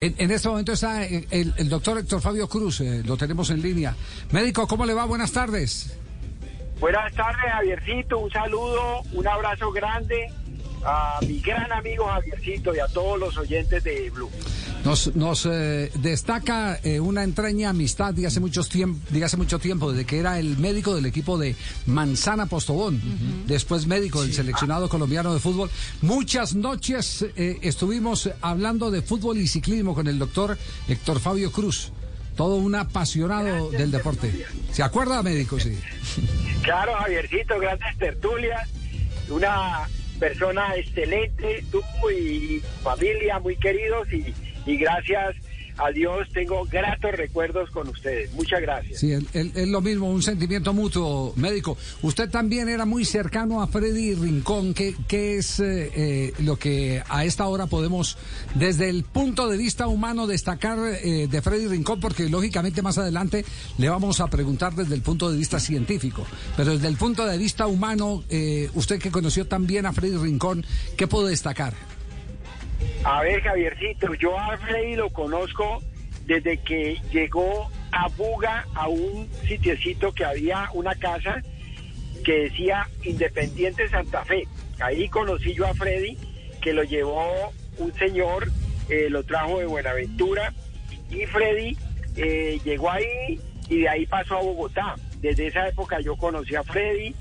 En, este momento está el, doctor Héctor Fabio Cruz, eh, lo tenemos en línea. Médico, ¿cómo le va? Buenas tardes. Buenas tardes, Javiercito. Un saludo, un abrazo grande a mi gran amigo Javiercito y a todos los oyentes de Blue. Nos, nos eh, destaca eh, una entraña amistad de hace, muchos tiempo, de hace mucho tiempo, desde que era el médico del equipo de Manzana Postobón, después médico del seleccionado colombiano de fútbol. Muchas noches eh, estuvimos hablando de fútbol y ciclismo con el doctor Héctor Fabio Cruz. Todo un apasionado del deporte. ¿Se acuerda, médico? Sí. Claro, Javiercito, grandes tertulias. Una persona excelente, tú y familia muy queridos y, y gracias a Dios tengo gratos recuerdos con ustedes. Muchas gracias. Sí, es lo mismo, un sentimiento mutuo, médico. Usted también era muy cercano a Freddy Rincón. ¿Qué, qué es eh, eh, lo que a esta hora podemos, desde el punto de vista humano, destacar eh, de Freddy Rincón? Porque lógicamente más adelante le vamos a preguntar desde el punto de vista científico. Pero desde el punto de vista humano, usted que conoció también a Freddy Rincón, ¿qué puede destacar? A ver, Javiercito, yo a Freddy lo conozco desde que llegó a Buga, a un sitiecito que había una casa que decía Independiente Santa Fe. Ahí conocí yo a Freddy, que lo llevó un señor, eh, lo trajo de Buenaventura, y Freddy eh, llegó ahí y de ahí pasó a Bogotá. Desde esa época yo conocí a Freddy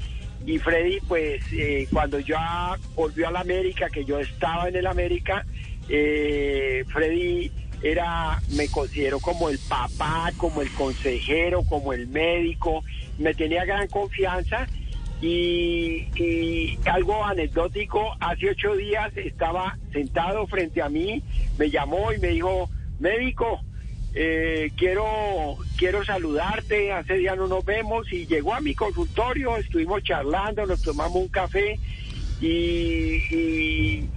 y Freddy, pues eh, cuando ya volvió a la América, que yo estaba en el América, eh, Freddy era, me considero como el papá, como el consejero, como el médico, me tenía gran confianza y, algo anecdótico, hace ocho días estaba sentado frente a mí, me llamó y me dijo, médico, eh, quiero, quiero saludarte, hace días no nos vemos y llegó a mi consultorio, estuvimos charlando, nos tomamos un café y y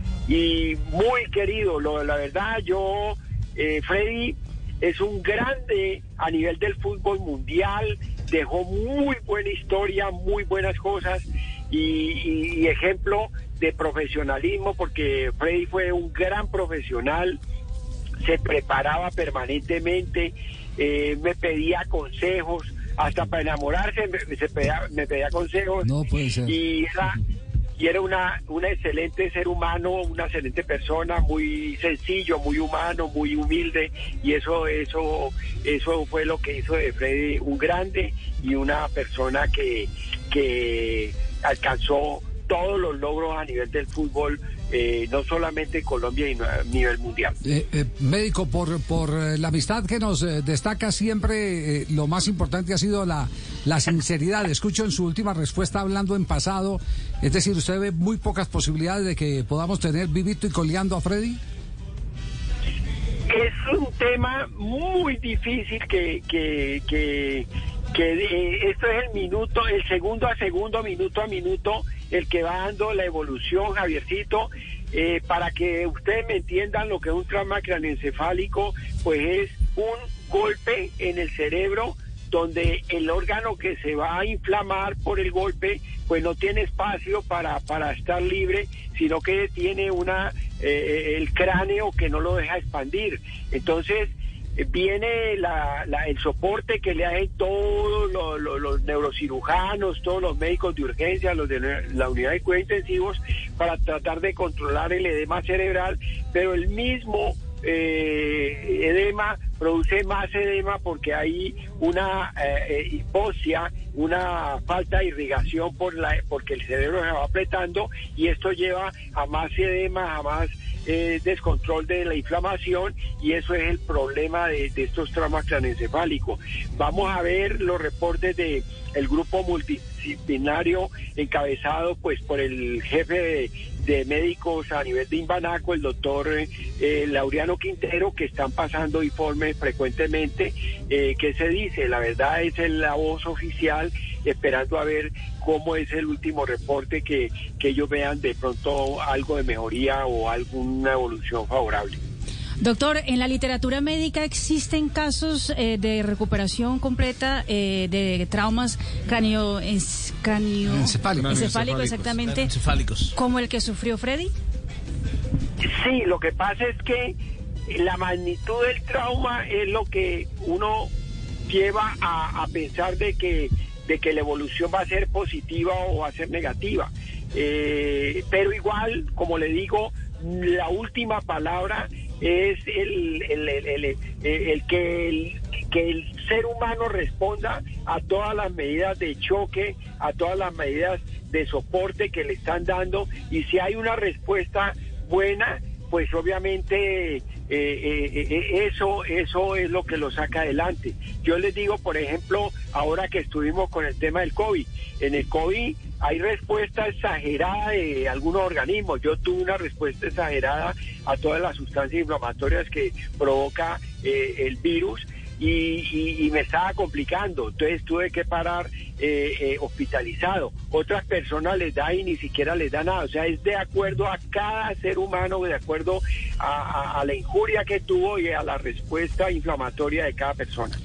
muy querido. Lo, la verdad, yo, eh, Freddy es un grande a nivel del fútbol mundial, dejó muy buena historia, muy buenas cosas y, ejemplo de profesionalismo, porque Freddy fue un gran profesional, se preparaba permanentemente, eh, me pedía consejos, hasta para enamorarse me, pedía, me pedía consejos. No puede ser. Y era, y era una, una excelente ser humano, una excelente persona, muy sencillo, muy humano, muy humilde y eso, eso, eso fue lo que hizo de Freddy un grande y una persona que, que alcanzó todos los logros a nivel del fútbol eh, no solamente en Colombia, sino a nivel mundial. Eh, eh, médico, por, por la amistad que nos destaca siempre, lo más importante ha sido la, la sinceridad. Escucho en su última respuesta hablando en pasado, es decir, ¿usted ve muy pocas posibilidades de que podamos tener vivito y coleando a Freddy? Es un tema muy difícil que, que, que, que esto es el minuto, el segundo a segundo, minuto a minuto el que va dando la evolución, Javiercito. Eh, para que ustedes me entiendan lo que es un trauma craneoencefálico, pues es un golpe en el cerebro donde el órgano que se va a inflamar por el golpe, pues no tiene espacio para, para estar libre, sino que tiene una eh, el cráneo que no lo deja expandir. Entonces, eh, viene el soporte que le hacen todos los, neurocirujanos, todos los médicos de urgencia, los de la unidad de cuidados intensivos, para tratar de controlar el edema cerebral, pero el mismo eh, edema produce más edema porque hay una eh, hipoxia, una falta de irrigación por la, porque el cerebro se va apretando y esto lleva a más edema, a más eh, descontrol de la inflamación y eso es el problema de, estos traumas craneoencefálicos. Vamos a ver los reportes de el grupo multidisciplinario encabezado pues por el jefe de, médicos a nivel de Imbanaco, el doctor eh, Laureano Quintero, que están pasando informes frecuentemente. Eh, ¿Qué se dice? La verdad es la voz oficial esperando a ver cómo es el último reporte que, que ellos vean de pronto algo de mejoría o alguna evolución favorable. Doctor, en la literatura médica existen casos eh, de recuperación completa eh, de traumas cráneo, cráneo encefálicos, exactamente, como el que sufrió Freddy. Sí, lo que pasa es que la magnitud del trauma es lo que uno lleva a, pensar de que, de que la evolución va a ser positiva o va a ser negativa. Eh, pero igual, como le digo, la última palabra es el, el, el, que el, que el ser humano responda a todas las medidas de choque, a todas las medidas de soporte que le están dando. Y si hay una respuesta buena, pues obviamente eh, eh, eh, eso, eso es lo que lo saca adelante. Yo les digo, por ejemplo, ahora que estuvimos con el tema del COVID, en el COVID hay respuesta exagerada de algunos organismos. Yo tuve una respuesta exagerada a todas las sustancias inflamatorias que provoca el virus y, me estaba complicando. Entonces tuve que parar eh, eh, hospitalizado. Otras personas les da y ni siquiera les da nada. O sea, es de acuerdo a cada ser humano, de acuerdo a la injuria que tuvo y a la respuesta inflamatoria de cada persona.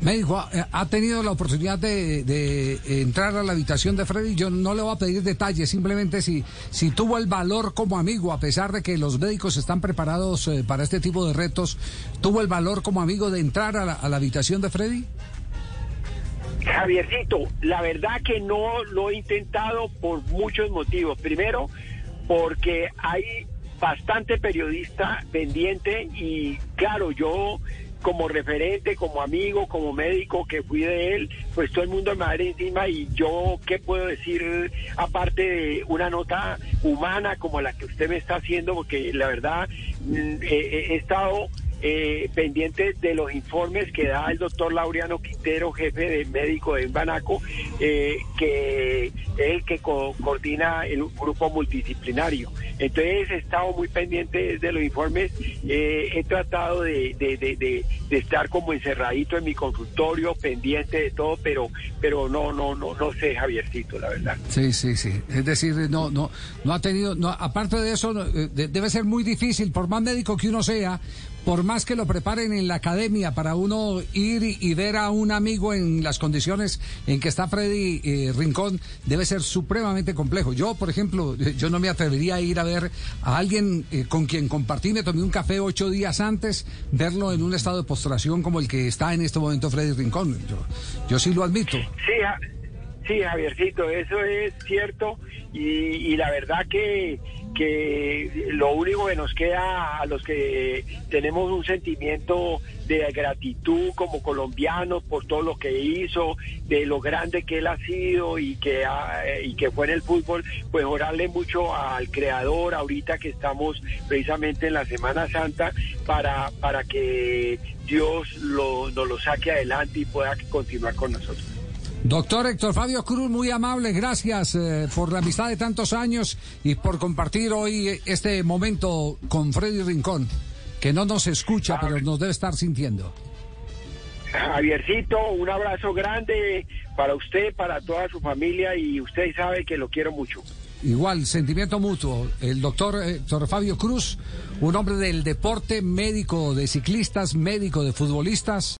Médico, ¿ha tenido la oportunidad de, entrar a la habitación de Freddy? Yo no le voy a pedir detalles, simplemente si, si tuvo el valor como amigo, a pesar de que los médicos están preparados eh, para este tipo de retos, ¿tuvo el valor como amigo de entrar a la, a la habitación de Freddy? Javiercito, la verdad que no lo he intentado por muchos motivos. Primero, porque hay bastante periodista pendiente y claro, yo como referente, como amigo, como médico que fui de él, pues todo el mundo me va encima y yo, ¿qué puedo decir aparte de una nota humana como la que usted me está haciendo? Porque la verdad mm, he estado eh, pendiente de los informes que da el doctor Laureano Quintero, jefe de médico de Banaco, eh, que es el que coordina el grupo multidisciplinario. Entonces he estado muy pendiente de los informes, eh, he tratado de, de, estar como encerradito en mi consultorio, pendiente de todo, pero, pero no, no, no, no sé, Javiercito, la verdad. Sí, sí, sí. Es decir, no, no, no ha tenido, aparte de eso, debe ser muy difícil, por más médico que uno sea, por más que lo preparen en la academia para uno ir y, ver a un amigo en las condiciones en que está Freddy eh, Rincón, debe ser supremamente complejo. Yo, por ejemplo, yo no me atrevería a ir a ver a alguien eh, con quien compartí, me tomé un café ocho días antes, verlo en un estado de postración como el que está en este momento Freddy Rincón. Yo, yo sí lo admito. Sí, sí, Javiercito, eso es cierto y la verdad que que lo único que nos queda a los que tenemos un sentimiento de gratitud como colombianos por todo lo que hizo, de lo grande que él ha sido y que, y que fue en el fútbol, pues orarle mucho al creador ahorita que estamos precisamente en la Semana Santa para, para que Dios lo, nos lo saque adelante y pueda continuar con nosotros. Doctor Héctor Fabio Cruz, muy amable, gracias eh, por la amistad de tantos años y por compartir hoy este momento con Freddy Rincón, que no nos escucha, pero nos debe estar sintiendo. Javiercito, un abrazo grande para usted, para toda su familia y usted sabe que lo quiero mucho. Igual, sentimiento mutuo. El doctor Héctor Fabio Cruz, un hombre del deporte, médico de ciclistas, médico de futbolistas.